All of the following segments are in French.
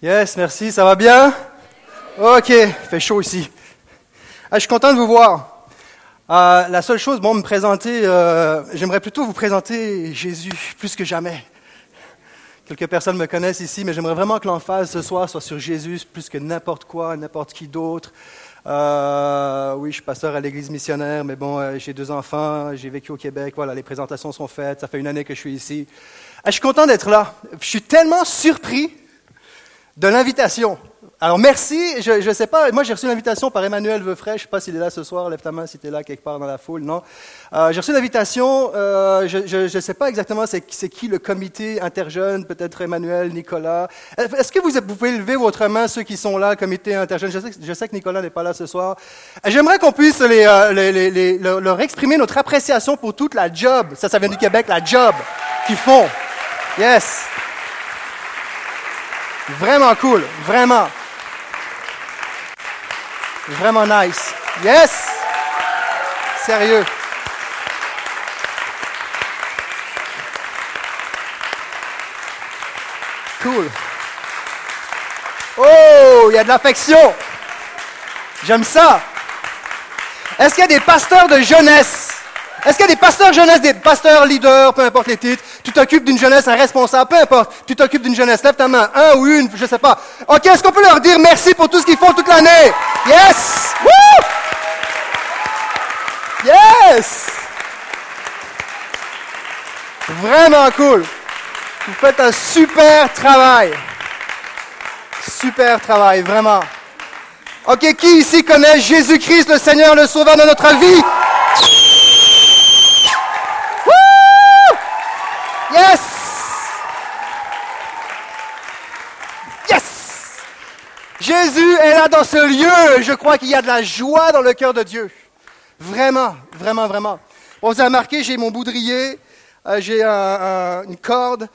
Yes, merci, ça va bien? Ok, il fait chaud ici. Ah, je suis content de vous voir. Euh, la seule chose, bon, me présenter, euh, j'aimerais plutôt vous présenter Jésus plus que jamais. Quelques personnes me connaissent ici, mais j'aimerais vraiment que l'emphase ce soir soit sur Jésus plus que n'importe quoi, n'importe qui d'autre. Euh, oui, je suis pasteur à l'église missionnaire, mais bon, j'ai deux enfants, j'ai vécu au Québec, voilà, les présentations sont faites, ça fait une année que je suis ici. Ah, je suis content d'être là. Je suis tellement surpris de l'invitation. Alors merci, je ne sais pas, moi j'ai reçu l'invitation par Emmanuel Veufray, je ne sais pas s'il est là ce soir, lève ta main si tu es là quelque part dans la foule, non? Euh, j'ai reçu l'invitation, euh, je ne sais pas exactement c'est qui le comité interjeune, peut-être Emmanuel, Nicolas. Est-ce que vous, vous, pouvez lever votre main, ceux qui sont là, comité interjeune? Je sais, je sais que Nicolas n'est pas là ce soir. J'aimerais qu'on puisse les, euh, les, les, leur exprimer notre appréciation pour toute la job, ça ça vient du Québec, la job qu'ils font. Yes. Vraiment cool, vraiment. Vraiment nice. Yes! Sérieux. Cool. Oh, il y a de l'affection. J'aime ça. Est-ce qu'il y a des pasteurs de jeunesse? Est-ce qu'il y a des pasteurs jeunesse, des pasteurs leaders, peu importe les titres, tu t'occupes d'une jeunesse, un responsable, peu importe, tu t'occupes d'une jeunesse, lève ta main, un ou une, je sais pas. Ok, est-ce qu'on peut leur dire merci pour tout ce qu'ils font toute l'année? Yes! Woo! Yes! Vraiment cool. Vous faites un super travail. Super travail, vraiment. Ok, qui ici connaît Jésus-Christ, le Seigneur, le Sauveur de notre vie? Yes! Yes! Jésus est là dans ce lieu. Je crois qu'il y a de la joie dans le cœur de Dieu. Vraiment, vraiment, vraiment. On vous a remarqué, j'ai mon boudrier, euh, j'ai une corde.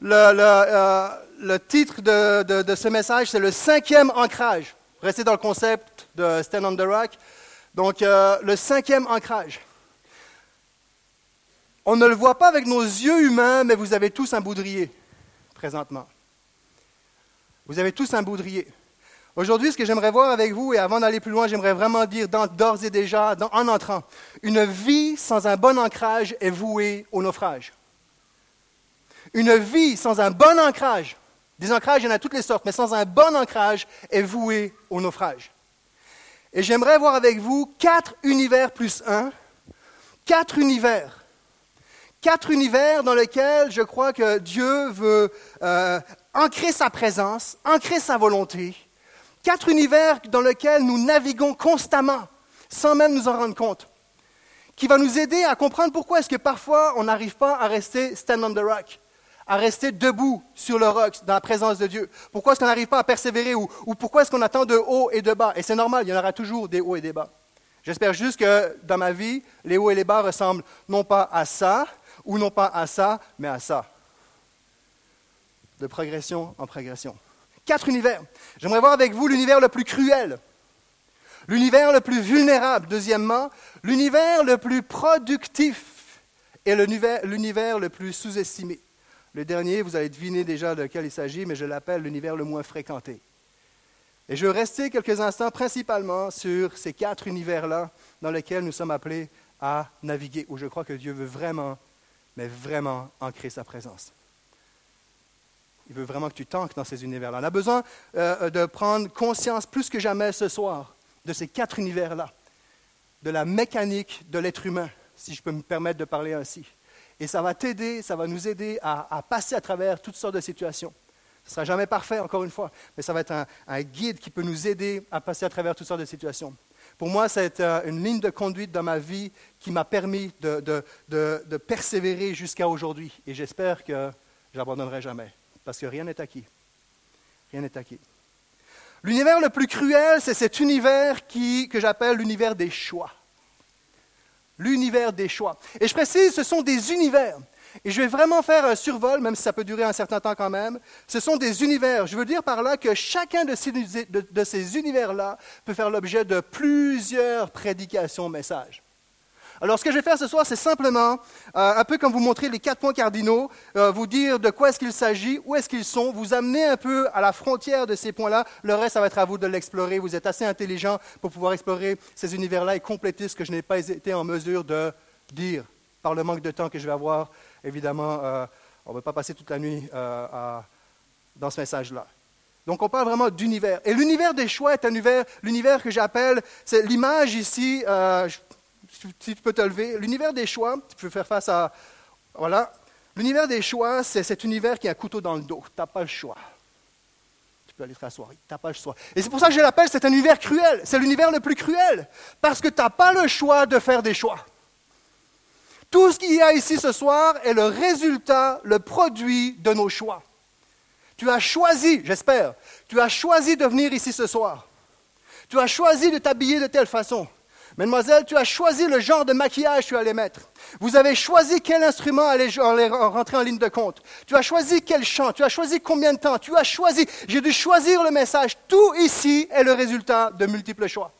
Le, euh, titre de, ce message, c'est le cinquième ancrage. Restez dans le concept de Stand on the Rock. Donc, euh, le cinquième ancrage. On ne le voit pas avec nos yeux humains, mais vous avez tous un boudrier présentement. Vous avez tous un boudrier. Aujourd'hui, ce que j'aimerais voir avec vous, et avant d'aller plus loin, j'aimerais vraiment dire d'ores et déjà, en entrant, une vie sans un bon ancrage est vouée au naufrage. Une vie sans un bon ancrage, des ancrages, il y en a toutes les sortes, mais sans un bon ancrage est vouée au naufrage. Et j'aimerais voir avec vous quatre univers plus un, quatre univers Quatre univers dans lesquels je crois que Dieu veut euh, ancrer sa présence, ancrer sa volonté. Quatre univers dans lesquels nous naviguons constamment, sans même nous en rendre compte. Qui va nous aider à comprendre pourquoi est-ce que parfois on n'arrive pas à rester stand on the rock, à rester debout sur le roc, dans la présence de Dieu. Pourquoi est-ce qu'on n'arrive pas à persévérer ou, ou pourquoi est-ce qu'on attend de haut et de bas? Et c'est normal, il y en aura toujours des hauts et des bas. J'espère juste que dans ma vie, les hauts et les bas ressemblent non pas à ça, ou non pas à ça, mais à ça. De progression en progression. Quatre univers. J'aimerais voir avec vous l'univers le plus cruel, l'univers le plus vulnérable, deuxièmement, l'univers le plus productif et l'univers le plus sous-estimé. Le dernier, vous allez deviner déjà de quel il s'agit, mais je l'appelle l'univers le moins fréquenté. Et je vais rester quelques instants principalement sur ces quatre univers-là dans lesquels nous sommes appelés à naviguer, où je crois que Dieu veut vraiment mais vraiment ancrer sa présence. Il veut vraiment que tu t'ancres dans ces univers-là. On a besoin euh, de prendre conscience plus que jamais ce soir de ces quatre univers-là, de la mécanique de l'être humain, si je peux me permettre de parler ainsi. Et ça va t'aider, ça va nous aider à, passer à travers toutes sortes de situations. Ce ne sera jamais parfait, encore une fois, mais ça va être un guide qui peut nous aider à passer à travers toutes sortes de situations. Pour moi, c'est euh, une ligne de conduite dans ma vie qui m'a permis de, persévérer jusqu'à aujourd'hui. Et j'espère que je n'abandonnerai jamais, parce que rien n'est acquis. Rien n'est acquis. L'univers le plus cruel, c'est cet univers que j'appelle l'univers des choix. L'univers des choix. Et je précise, ce sont des univers. Et je vais vraiment faire un survol, même si ça peut durer un certain temps quand même. Ce sont des univers. Je veux dire par là que chacun de ces, univers-là peut faire l'objet de plusieurs prédications, messages. Alors, ce que je vais faire ce soir, c'est simplement, euh, un peu comme vous montrer les quatre points cardinaux, euh, vous dire de quoi est-ce qu'il s'agit, où est-ce qu'ils sont, vous amener un peu à la frontière de ces points-là. Le reste, ça va être à vous de l'explorer. Vous êtes assez intelligent pour pouvoir explorer ces univers-là et compléter ce que je n'ai pas été en mesure de dire par le manque de temps que je vais avoir. Évidemment, euh, on ne va pas passer toute la nuit dans ce message-là. Donc on parle vraiment d'univers. Et l'univers des choix est un univers, l'univers que j'appelle, c'est l'image ici, euh, si tu peux te lever, l'univers des choix, tu peux faire face à, voilà, l'univers des choix, c'est cet univers qui a un couteau dans le dos, tu n'as pas le choix. Tu peux aller te t'asseoir, tu n'as pas le choix. Et c'est pour ça que je l'appelle, c'est un univers cruel, c'est l'univers le plus cruel, parce que tu n'as pas le choix de faire des choix. Tout ce qu'il y a ici ce soir est le résultat, le produit de nos choix. Tu as choisi, j'espère, tu as choisi de venir ici ce soir. Tu as choisi de t'habiller de telle façon. Mademoiselle, tu as choisi le genre de maquillage que tu allais mettre. Vous avez choisi quel instrument allait rentrer en ligne de compte. Tu as choisi quel chant. Tu as choisi combien de temps. Tu as choisi. J'ai dû choisir le message. Tout ici est le résultat de multiples choix.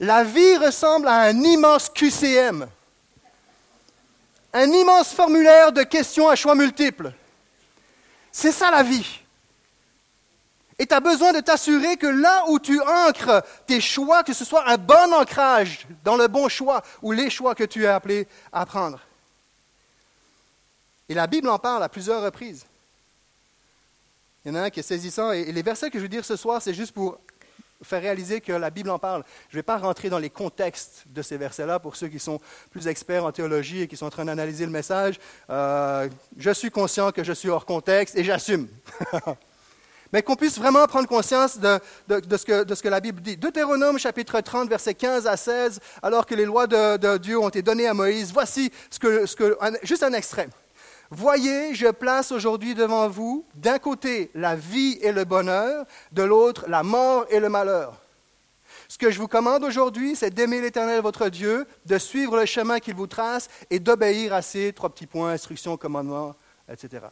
La vie ressemble à un immense QCM. Un immense formulaire de questions à choix multiples. C'est ça la vie. Et tu as besoin de t'assurer que là où tu ancres tes choix, que ce soit un bon ancrage dans le bon choix ou les choix que tu es appelé à prendre. Et la Bible en parle à plusieurs reprises. Il y en a un qui est saisissant. Et les versets que je veux dire ce soir, c'est juste pour faire réaliser que la Bible en parle. Je ne vais pas rentrer dans les contextes de ces versets-là pour ceux qui sont plus experts en théologie et qui sont en train d'analyser le message. Euh, je suis conscient que je suis hors contexte et j'assume. Mais qu'on puisse vraiment prendre conscience de, ce que, la Bible dit. Deutéronome chapitre 30, versets 15 à 16, alors que les lois de, Dieu ont été données à Moïse, voici juste un extrait. Voyez, je place aujourd'hui devant vous, d'un côté la vie et le bonheur, de l'autre la mort et le malheur. Ce que je vous commande aujourd'hui, c'est d'aimer l'Éternel votre Dieu, de suivre le chemin qu'il vous trace et d'obéir à ses trois petits points, instructions, commandements, etc.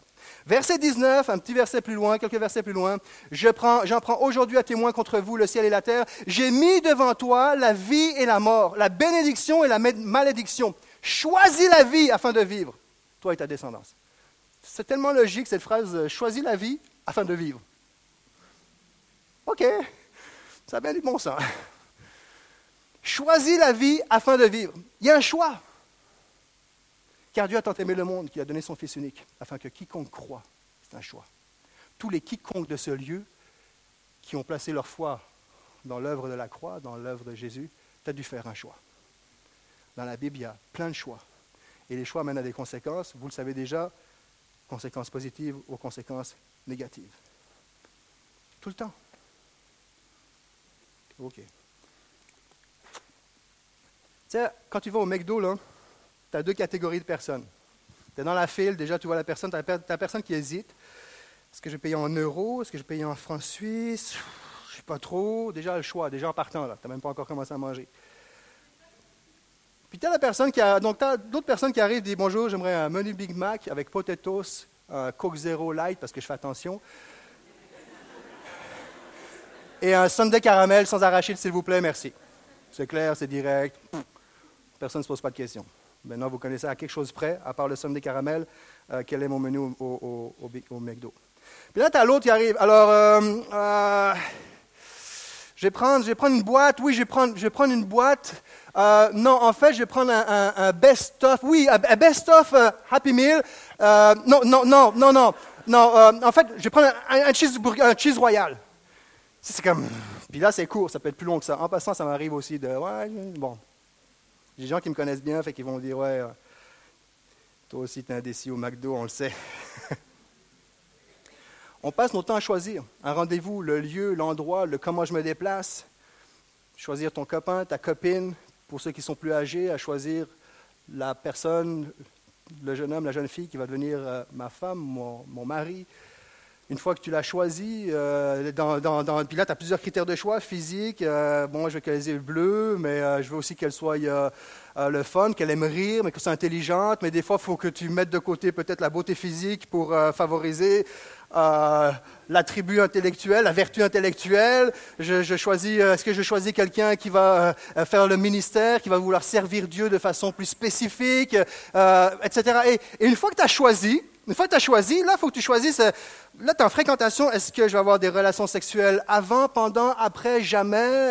Verset 19, un petit verset plus loin, quelques versets plus loin. Je prends, j'en prends aujourd'hui à témoin contre vous le ciel et la terre. J'ai mis devant toi la vie et la mort, la bénédiction et la malédiction. Choisis la vie afin de vivre et ta descendance. C'est tellement logique cette phrase euh, choisis la vie afin de vivre. OK, ça a bien du bon sens. Choisis la vie afin de vivre. Il y a un choix. Car Dieu a tant aimé le monde qu'il a donné son Fils unique, afin que quiconque croit, c'est un choix. Tous les quiconques de ce lieu qui ont placé leur foi dans l'œuvre de la croix, dans l'œuvre de Jésus, tu as dû faire un choix. Dans la Bible, il y a plein de choix. Et les choix mènent à des conséquences, vous le savez déjà, conséquences positives ou conséquences négatives. Tout le temps. OK. Tu quand tu vas au McDo, tu as deux catégories de personnes. Tu es dans la file, déjà tu vois la personne, tu as personne qui hésite. Est-ce que je paye en euros? Est-ce que je paye en francs suisses? Je ne sais pas trop. Déjà le choix, déjà en partant, tu n'as même pas encore commencé à manger. Puis tu as personne qui a, donc d'autres personnes qui arrivent et disent bonjour, j'aimerais un menu Big Mac avec potatoes, un Coke Zero Light parce que je fais attention. Et un sundae caramel sans arachide, s'il vous plaît, merci. C'est clair, c'est direct. Personne ne se pose pas de questions. Maintenant, vous connaissez à quelque chose près, à part le sundae caramel, euh, quel est mon menu au, au, McDo. Puis là, tu as l'autre qui arrive. Alors, euh, euh, je, vais prendre, je vais une boîte. Oui, je vais prendre, je vais une boîte euh, non, en fait, je vais prendre un, best-of. Oui, un, best-of euh, Happy Meal. Euh, non, non, non, non, non. Non, en fait, je vais prendre un, cheese, un cheese royal. C'est comme. Puis là, c'est court, ça peut être plus long que ça. En passant, ça m'arrive aussi de. Ouais, bon. J'ai des gens qui me connaissent bien, fait qu'ils vont dire Ouais, toi aussi, tu es indécis au McDo, on le sait. on passe notre temps à choisir un rendez-vous, le lieu, l'endroit, le comment je me déplace. Choisir ton copain, ta copine, pour ceux qui sont plus âgés, à choisir la personne, le jeune homme, la jeune fille qui va devenir euh, ma femme, mon, mari. Une fois que tu l'as choisi, euh, dans, dans, puis là, tu as plusieurs critères de choix, physique. Euh, bon, je veux qu'elle ait les yeux bleus, mais je veux aussi qu'elle soit le fun, qu'elle aime rire, mais qu'elle soit intelligente. Mais des fois, il faut que tu mettes de côté peut-être la beauté physique pour favoriser. Euh, l'attribut intellectuel, la vertu intellectuelle. Je, choisis, euh, est-ce que je choisis quelqu'un qui va euh, faire le ministère, qui va vouloir servir Dieu de façon plus spécifique, etc. Et, une fois que tu as choisi, une fois que tu as choisi, là, il faut que tu choisisses, là, tu en fréquentation, est-ce que je vais avoir des relations sexuelles avant, pendant, après, jamais?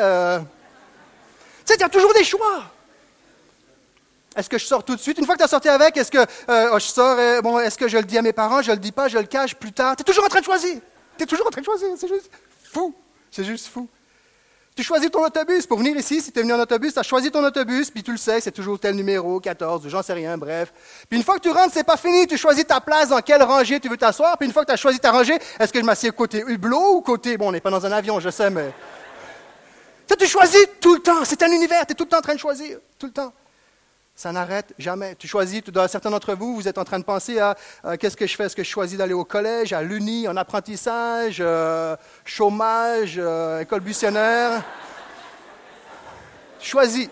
Tu sais, il y a toujours des choix. Est-ce que je sors tout de suite? Une fois que tu as sorti avec, est-ce que euh, oh, je sors, euh, est-ce que je le dis à mes parents, je le dis pas, je le cache plus tard? Tu es toujours en train de choisir. Tu es toujours en train de choisir. C'est juste fou. C'est juste fou. Tu choisis ton autobus pour venir ici. Si tu es venu en autobus, tu as choisi ton autobus, puis tu le sais, c'est toujours tel numéro, 14, j'en sais rien, bref. Puis une fois que tu rentres, c'est pas fini. Tu choisis ta place, dans quelle rangée tu veux t'asseoir. Puis une fois que tu as choisi ta rangée, est-ce que je m'assieds côté hublot ou côté. Bon, on n'est pas dans un avion, je sais, mais. Tu choisis tout le temps. C'est un univers. Tu es tout le temps en train de choisir. Tout le temps. Ça n'arrête jamais. Tu choisis, certains d'entre vous, vous êtes en train de penser à qu'est-ce que je fais? Est-ce que je choisis d'aller au collège, à l'Uni, en apprentissage, euh, chômage, euh, école buissonnaire Choisis.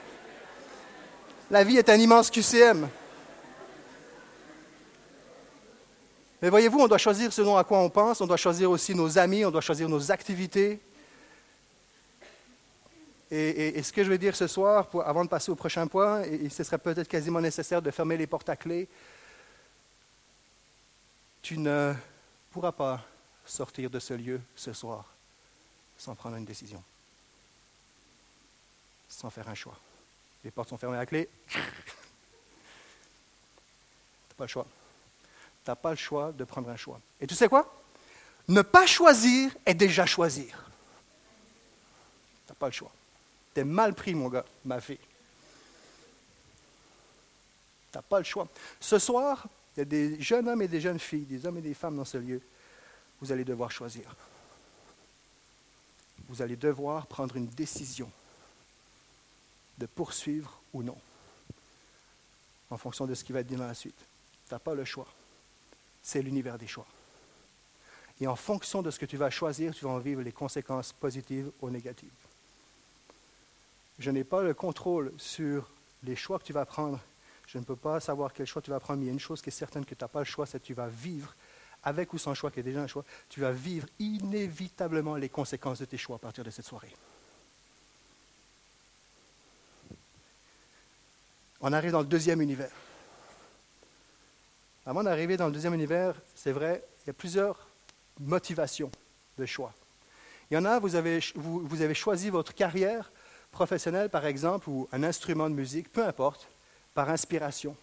La vie est un immense QCM. Mais voyez-vous, on doit choisir selon à quoi on pense, on doit choisir aussi nos amis, on doit choisir nos activités, et, ce que je vais dire ce soir, avant de passer au prochain point, et, ce serait peut-être quasiment nécessaire de fermer les portes à clé, tu ne pourras pas sortir de ce lieu ce soir sans prendre une décision, sans faire un choix. Les portes sont fermées à clé. tu n'as pas le choix. Tu n'as pas le choix de prendre un choix. Et tu sais quoi? Ne pas choisir est déjà choisir. Tu n'as pas le choix. T'es mal pris, mon gars, ma fille. Tu n'as pas le choix. Ce soir, il y a des jeunes hommes et des jeunes filles, des hommes et des femmes dans ce lieu. Vous allez devoir choisir. Vous allez devoir prendre une décision de poursuivre ou non, en fonction de ce qui va être dit dans la suite. Tu n'as pas le choix. C'est l'univers des choix. Et en fonction de ce que tu vas choisir, tu vas en vivre les conséquences positives ou négatives. Je n'ai pas le contrôle sur les choix que tu vas prendre. Je ne peux pas savoir quel choix tu vas prendre, mais il y a une chose qui est certaine que tu n'as pas le choix, c'est que tu vas vivre, avec ou sans choix, qui est déjà un choix, tu vas vivre inévitablement les conséquences de tes choix à partir de cette soirée. On arrive dans le deuxième univers. Avant d'arriver dans le deuxième univers, c'est vrai, il y a plusieurs motivations de choix. Il y en a, vous avez, vous avez choisi votre carrière professionnel, par exemple, ou un instrument de musique, peu importe, par inspiration.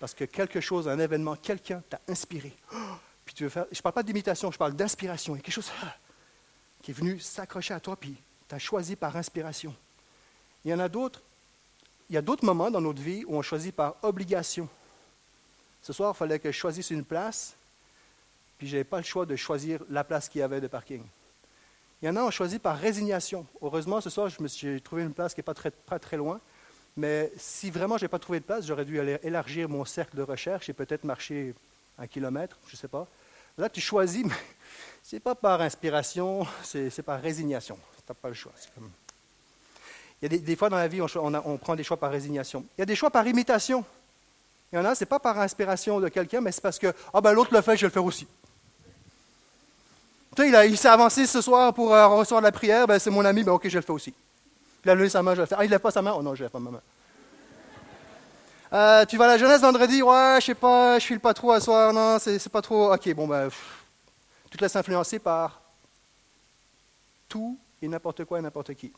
Parce que quelque chose, un événement, quelqu'un t'a inspiré. puis tu veux faire, je ne parle pas d'imitation, je parle d'inspiration. Il y a quelque chose ah, qui est venu s'accrocher à toi, puis tu as choisi par inspiration. Il y en a d'autres, il y a d'autres moments dans notre vie où on choisit par obligation. Ce soir, il fallait que je choisisse une place, puis je n'avais pas le choix de choisir la place qu'il y avait de parking. Il y en a, on choisit par résignation. Heureusement, ce soir, j'ai trouvé une place qui n'est pas très, loin. Mais si vraiment je n'ai pas trouvé de place, j'aurais dû aller élargir mon cercle de recherche et peut-être marcher un kilomètre, je ne sais pas. Là, tu choisis, mais ce n'est pas par inspiration, c'est par résignation. Tu n'as pas le choix. Il y a des, fois dans la vie, on, on, prend des choix par résignation. Il y a des choix par imitation. Il y en a, ce n'est pas par inspiration de quelqu'un, mais c'est parce que ah ben, l'autre le fait, je vais le faire aussi il, s'est avancé ce soir pour euh, recevoir la prière, ben, c'est mon ami, ben, ok, je le fais aussi. Il a levé sa main, je le fais. Ah, il ne lève pas sa main? Oh non, je ne lève pas ma main. Euh, tu vas à la jeunesse vendredi? Ouais, je sais pas, je file pas trop à soir, non, c'est pas trop. Ok, bon, ben, tu te laisses influencer par tout et n'importe quoi et n'importe qui.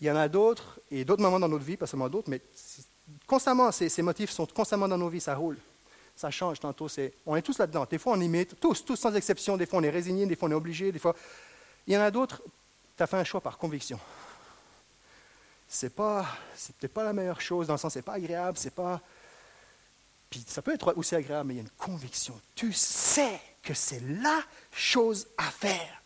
Il y en a d'autres, et d'autres moments dans notre vie, pas seulement d'autres, mais constamment, ces motifs sont constamment dans nos vies, ça roule ça change tantôt. on est tous là-dedans. Des fois, on imite, tous, tous sans exception. Des fois, on est résigné, des fois, on est obligé. Des fois, il y en a d'autres, tu as fait un choix par conviction. C'est pas, c'est peut-être pas la meilleure chose, dans le sens, c'est pas agréable, c'est pas. Puis ça peut être aussi agréable, mais il y a une conviction. Tu sais que c'est la chose à faire.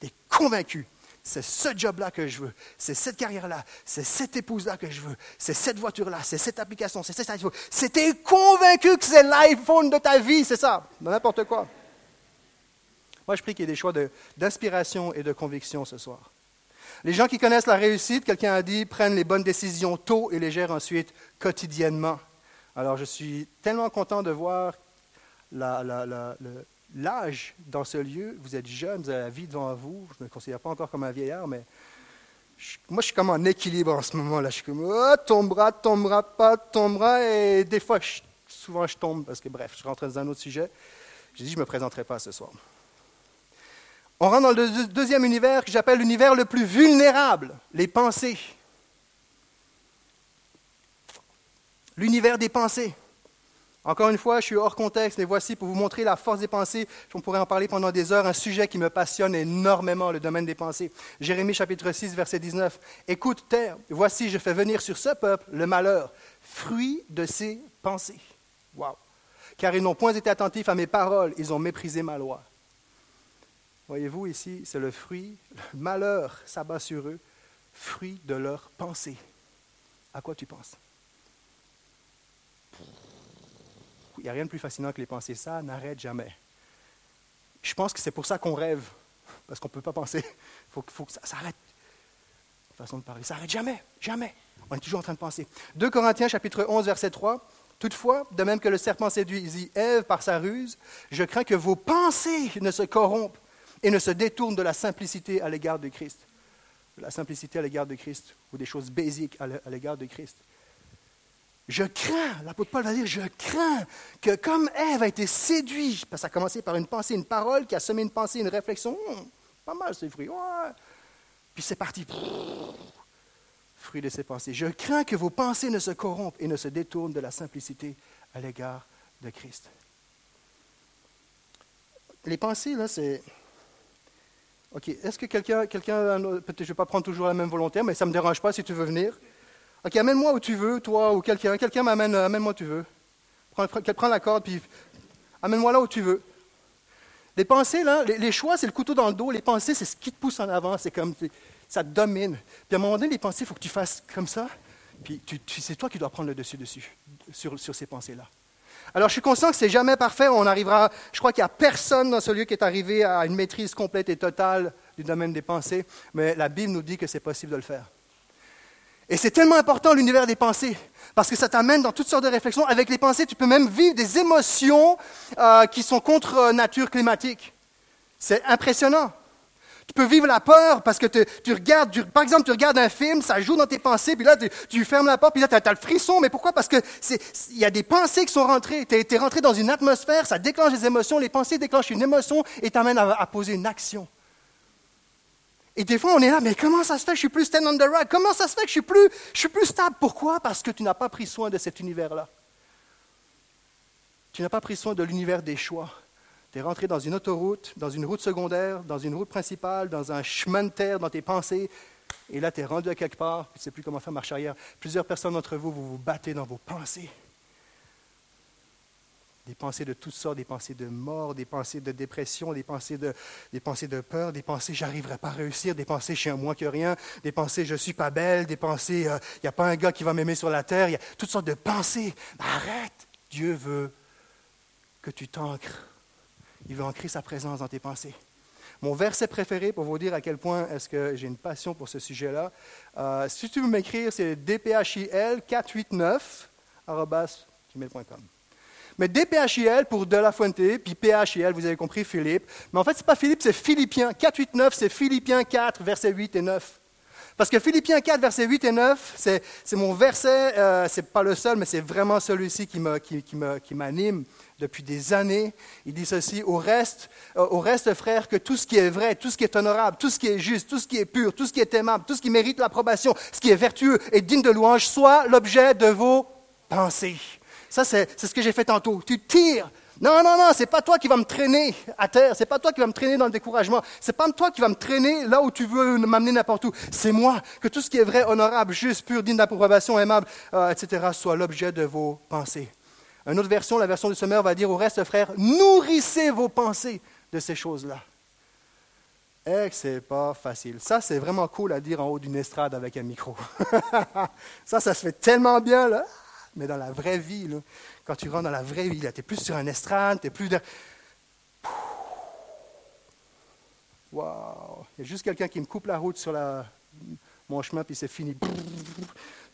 Tu es convaincu c'est ce job-là que je veux, c'est cette carrière-là, c'est cette épouse-là que je veux, c'est cette voiture-là, c'est cette application, c'est ça. C'était convaincu que c'est l'iPhone de ta vie, c'est ça, n'importe quoi. Moi, je prie qu'il y ait des choix d'inspiration et de conviction ce soir. Les gens qui connaissent la réussite, quelqu'un a dit, prennent les bonnes décisions tôt et les gèrent ensuite quotidiennement. Alors, je suis tellement content de voir la, l'âge dans ce lieu, vous êtes jeune, vous avez la vie devant vous. Je ne me considère pas encore comme un vieillard, mais moi, je suis comme en équilibre en ce moment-là. Je suis comme, oh, tombera, tombera pas, tombera. Et des fois, souvent, je tombe parce que, bref, je rentre dans un autre sujet. J'ai dit, je ne me présenterai pas ce soir. On rentre dans le deuxième univers que j'appelle l'univers le plus vulnérable, les pensées. L'univers des pensées. Encore une fois, je suis hors contexte, mais voici pour vous montrer la force des pensées. On pourrait en parler pendant des heures, un sujet qui me passionne énormément, le domaine des pensées. Jérémie chapitre 6, verset 19. Écoute, terre, voici, je fais venir sur ce peuple le malheur, fruit de ses pensées. Wow. Car ils n'ont point été attentifs à mes paroles, ils ont méprisé ma loi. Voyez-vous ici, c'est le fruit, le malheur s'abat sur eux, fruit de leurs pensées. À quoi tu penses? Il n'y a rien de plus fascinant que les pensées. Ça n'arrête jamais. Je pense que c'est pour ça qu'on rêve, parce qu'on ne peut pas penser. Il faut, faut, que ça s'arrête. Façon de parler. Ça n'arrête jamais, jamais. On est toujours en train de penser. 2 Corinthiens chapitre 11, verset 3. Toutefois, de même que le serpent séduisit Ève par sa ruse, je crains que vos pensées ne se corrompent et ne se détourne de la simplicité à l'égard de Christ. La simplicité à l'égard de Christ, ou des choses basiques à l'égard de Christ. Je crains, l'apôtre Paul va dire, je crains que comme Ève a été séduite, parce que ça a commencé par une pensée, une parole, qui a semé une pensée, une réflexion, hum, pas mal ces fruits, puis c'est parti, fruit de ses pensées. Je crains que vos pensées ne se corrompent et ne se détournent de la simplicité à l'égard de Christ. Les pensées, là, c'est OK. Est-ce que quelqu'un, quelqu'un peut-être je ne vais pas prendre toujours la même volonté, mais ça ne me dérange pas si tu veux venir. OK, amène-moi où tu veux, toi ou quelqu'un. Quelqu'un m'amène, euh, amène-moi où tu veux. Prends, prends la corde, puis amène-moi là où tu veux. Les pensées, là, les, choix, c'est le couteau dans le dos. Les pensées, c'est ce qui te pousse en avant. C'est comme, ça te domine. Puis à un moment donné, les pensées, il faut que tu fasses comme ça. Puis c'est toi qui dois prendre le dessus dessus, sur, sur ces pensées-là. Alors, je suis conscient que c'est jamais parfait. On arrivera, je crois qu'il n'y a personne dans ce lieu qui est arrivé à une maîtrise complète et totale du domaine des pensées, mais la Bible nous dit que c'est possible de le faire. Et c'est tellement important l'univers des pensées, parce que ça t'amène dans toutes sortes de réflexions. Avec les pensées, tu peux même vivre des émotions euh, qui sont contre nature climatique. C'est impressionnant. Tu peux vivre la peur parce que tu, regardes, par exemple, tu regardes un film, ça joue dans tes pensées, puis là, tu, fermes la porte, puis là, tu as, le frisson. Mais pourquoi? Parce qu'il y a des pensées qui sont rentrées. Tu es, rentré dans une atmosphère, ça déclenche des émotions. Les pensées déclenchent une émotion et t'amènent à, à poser une action. Et des fois, on est là, mais comment ça se fait que je suis plus stand on the right? Comment ça se fait que je suis plus, suis plus stable? Pourquoi? Parce que tu n'as pas pris soin de cet univers-là. Tu n'as pas pris soin de l'univers des choix. Tu es rentré dans une autoroute, dans une route secondaire, dans une route principale, dans un chemin de terre, dans tes pensées, et là, tu es rendu à quelque part, tu ne sais plus comment faire marche arrière. Plusieurs personnes d'entre vous, vous vous battez dans vos pensées. Des pensées de toutes sortes, des pensées de mort, des pensées de dépression, des pensées de, des pensées de peur, des pensées j'arriverai pas à réussir, des pensées je suis un moins que rien, des pensées je suis pas belle, des pensées il euh, n'y a pas un gars qui va m'aimer sur la terre, il y a toutes sortes de pensées. Arrête, Dieu veut que tu t'ancres il veut ancrer sa présence dans tes pensées. Mon verset préféré, pour vous dire à quel point est-ce que j'ai une passion pour ce sujet-là, euh, si tu veux m'écrire, c'est dphil 489 gmail.com. Mais DPHIL pour De La Fuente, puis PHIL, vous avez compris, Philippe. Mais en fait, ce n'est pas Philippe, c'est Philippiens. 489, c'est Philippiens 4, versets 8 et 9. Parce que Philippiens 4, versets 8 et 9, c'est, mon verset, euh, ce n'est pas le seul, mais c'est vraiment celui-ci qui, qui, qui m'anime depuis des années. Il dit ceci, au reste, euh, au reste, frère, que tout ce qui est vrai, tout ce qui est honorable, tout ce qui est juste, tout ce qui est pur, tout ce qui est aimable, tout ce qui mérite l'approbation, ce qui est vertueux et digne de louange, soit l'objet de vos pensées. Ça, c'est, ce que j'ai fait tantôt. Tu tires. Non, non, non, c'est pas toi qui vas me traîner à terre, c'est pas toi qui vas me traîner dans le découragement, c'est pas toi qui vas me traîner là où tu veux m'amener n'importe où. C'est moi. Que tout ce qui est vrai, honorable, juste, pur, digne d'approbation, aimable, euh, etc., soit l'objet de vos pensées. Une autre version, la version du Sommeur, va dire au reste, frère, nourrissez vos pensées de ces choses-là. Que c'est pas facile. Ça, c'est vraiment cool à dire en haut d'une estrade avec un micro. ça, ça se fait tellement bien, là. Mais dans la vraie vie, quand tu rentres dans la vraie vie, tu es plus sur un estrade, tu es plus de. Wow! Il y a juste quelqu'un qui me coupe la route sur mon chemin, puis c'est fini.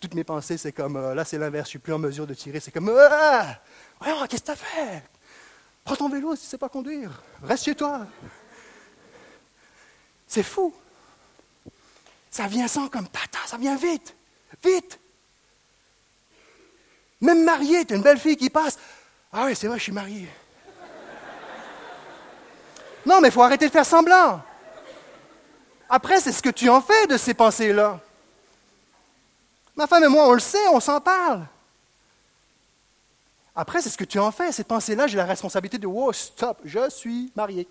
Toutes mes pensées, c'est comme, euh, là c'est l'inverse, je suis plus en mesure de tirer, c'est comme, ah! qu'est-ce que tu as fait? Prends ton vélo si tu ne sais pas conduire. Reste chez toi. C'est fou. Ça vient sans comme tata, ça vient vite. Vite. Même marié, tu as une belle fille qui passe. Ah oui, c'est vrai, je suis marié. Non, mais il faut arrêter de faire semblant. Après, c'est ce que tu en fais de ces pensées-là. Ma femme et moi, on le sait, on s'en parle. Après, c'est ce que tu en fais. Ces pensées-là, j'ai la responsabilité de Wow, stop, je suis marié.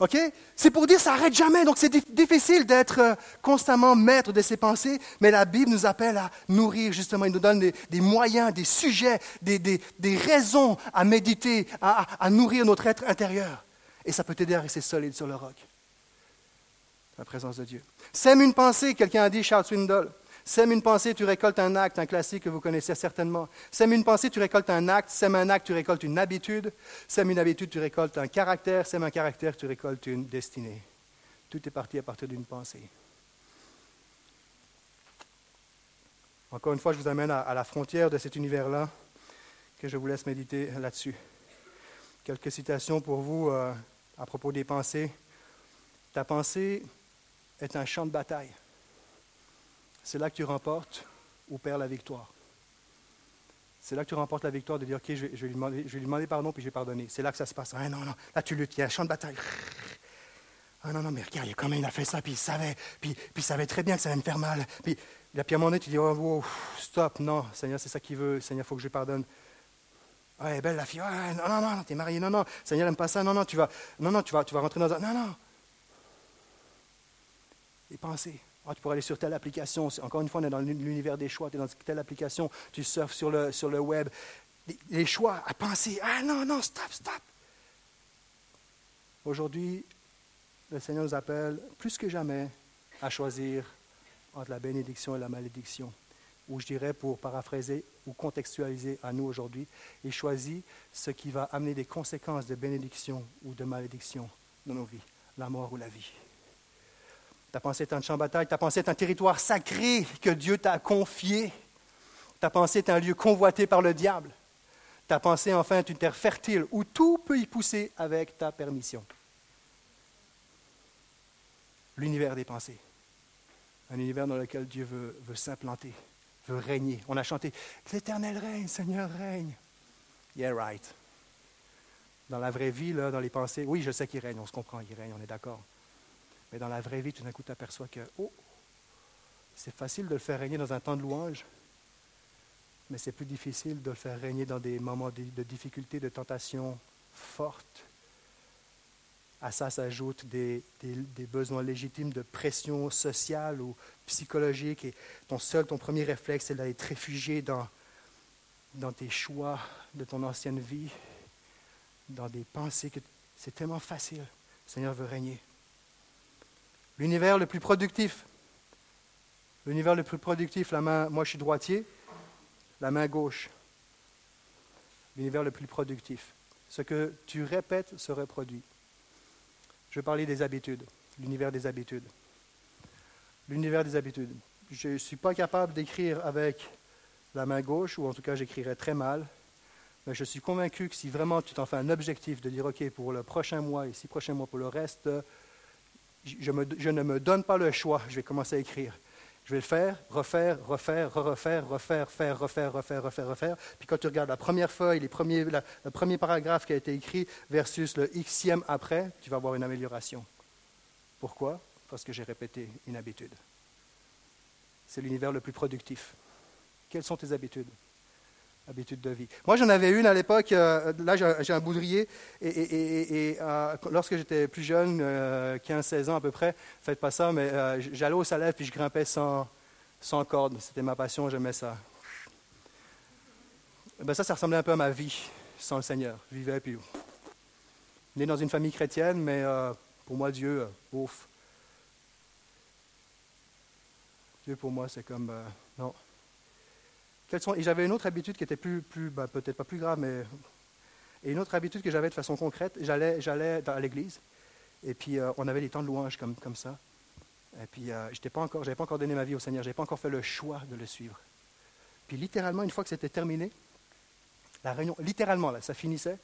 OK? C'est pour dire ça n'arrête jamais. Donc c'est difficile d'être euh, constamment maître de ses pensées, mais la Bible nous appelle à nourrir justement. Il nous donne des, moyens, des sujets, des, raisons à méditer, à, nourrir notre être intérieur. Et ça peut t'aider à rester solide sur le roc. La présence de Dieu. Sème une pensée, quelqu'un a dit, Charles Swindoll. Sème une pensée, tu récoltes un acte, un classique que vous connaissez certainement. Sème une pensée, tu récoltes un acte. Sème un acte, tu récoltes une habitude. Sème une habitude, tu récoltes un caractère. Sème un caractère, tu récoltes une destinée. Tout est parti à partir d'une pensée. Encore une fois, je vous amène à, la frontière de cet univers-là, que je vous laisse méditer là-dessus. Quelques citations pour vous euh, à propos des pensées. Ta pensée est un champ de bataille c'est là que tu remportes ou perds la victoire. C'est là que tu remportes la victoire de dire, OK, je vais, lui, demander, pardon, puis je vais pardonner. C'est là que ça se passe. Ah non, non, là tu luttes, il y a un champ de bataille. Ah non, non, mais regarde, comment il a fait ça, puis il savait, puis, il savait très bien que ça allait me faire mal. Puis, puis à un moment donné, tu dis, oh, stop, non, Seigneur, c'est ça qu'il veut, Seigneur, il faut que je pardonne. Ah, belle la fille, ah, non, non, non, t'es marié, non, non, Seigneur n'aime pas ça, non, non, tu vas, non, non, tu vas, tu vas rentrer dans un, non, non. Et pensez, ah, tu pourrais aller sur telle application. Encore une fois, on est dans l'univers des choix. Tu es dans telle application, tu surfes sur le, sur le web. Les, choix à penser. Ah non, non, stop, stop. Aujourd'hui, le Seigneur nous appelle plus que jamais à choisir entre la bénédiction et la malédiction. Ou je dirais, pour paraphraser ou contextualiser à nous aujourd'hui, il choisit ce qui va amener des conséquences de bénédiction ou de malédiction dans nos vies, la mort ou la vie. Ta pensée est un champ de bataille, ta pensée est un territoire sacré que Dieu t'a confié. Ta pensée est un lieu convoité par le diable. Ta pensée, enfin, est une terre fertile où tout peut y pousser avec ta permission. L'univers des pensées. Un univers dans lequel Dieu veut, s'implanter, veut régner. On a chanté L'Éternel règne, Seigneur règne. Yeah, right. Dans la vraie vie, dans les pensées, oui, je sais qu'il règne, on se comprend, il règne, on est d'accord. Mais dans la vraie vie, tout d'un coup, tu aperçois que, oh, c'est facile de le faire régner dans un temps de louange, mais c'est plus difficile de le faire régner dans des moments de, de difficulté, de tentation forte. À ça s'ajoutent des, besoins légitimes de pression sociale ou psychologique. Et ton seul, ton premier réflexe, c'est d'aller te réfugier dans, dans tes choix de ton ancienne vie, dans des pensées que c'est tellement facile. Le Seigneur veut régner. L'univers le plus productif. L'univers le plus productif, la main, moi je suis droitier, la main gauche. L'univers le plus productif. Ce que tu répètes se reproduit. Je vais parler des habitudes, l'univers des habitudes. L'univers des habitudes. Je ne suis pas capable d'écrire avec la main gauche, ou en tout cas j'écrirais très mal, mais je suis convaincu que si vraiment tu t'en fais un objectif de dire, OK, pour le prochain mois et six prochains mois, pour le reste, je, ne me donne pas le choix, je vais commencer à écrire. Je vais le faire, refaire, refaire, refaire, refaire, faire, refaire, refaire, refaire, refaire. Puis quand tu regardes la première feuille, les premiers, le premier paragraphe qui a été écrit versus le xème après, tu vas voir une amélioration. Pourquoi? Parce que j'ai répété une habitude. C'est l'univers le plus productif. Quelles sont tes habitudes? Habitude de vie. Moi, j'en avais une à l'époque. Euh, là, j'ai un boudrier. Et, euh, lorsque j'étais plus jeune, 15-16 euh, ans à peu près, faites pas ça, mais j'allais au salève puis je grimpais sans, sans corde. C'était ma passion, j'aimais ça. Ben, ça, ça ressemblait un peu à ma vie sans le Seigneur. Je vivais, puis. Né dans une famille chrétienne, mais pour moi, Dieu, ouf. Dieu, pour moi, c'est comme. non et j'avais une autre habitude qui était plus, ben, peut-être pas plus grave, mais une autre habitude que j'avais de façon concrète, j'allais, à l'église, et puis euh, on avait des temps de louange comme, ça. Et puis, euh, je n'avais pas encore donné ma vie au Seigneur, je n'avais pas encore fait le choix de le suivre. Puis littéralement, une fois que c'était terminé, la réunion, littéralement, là, ça finissait.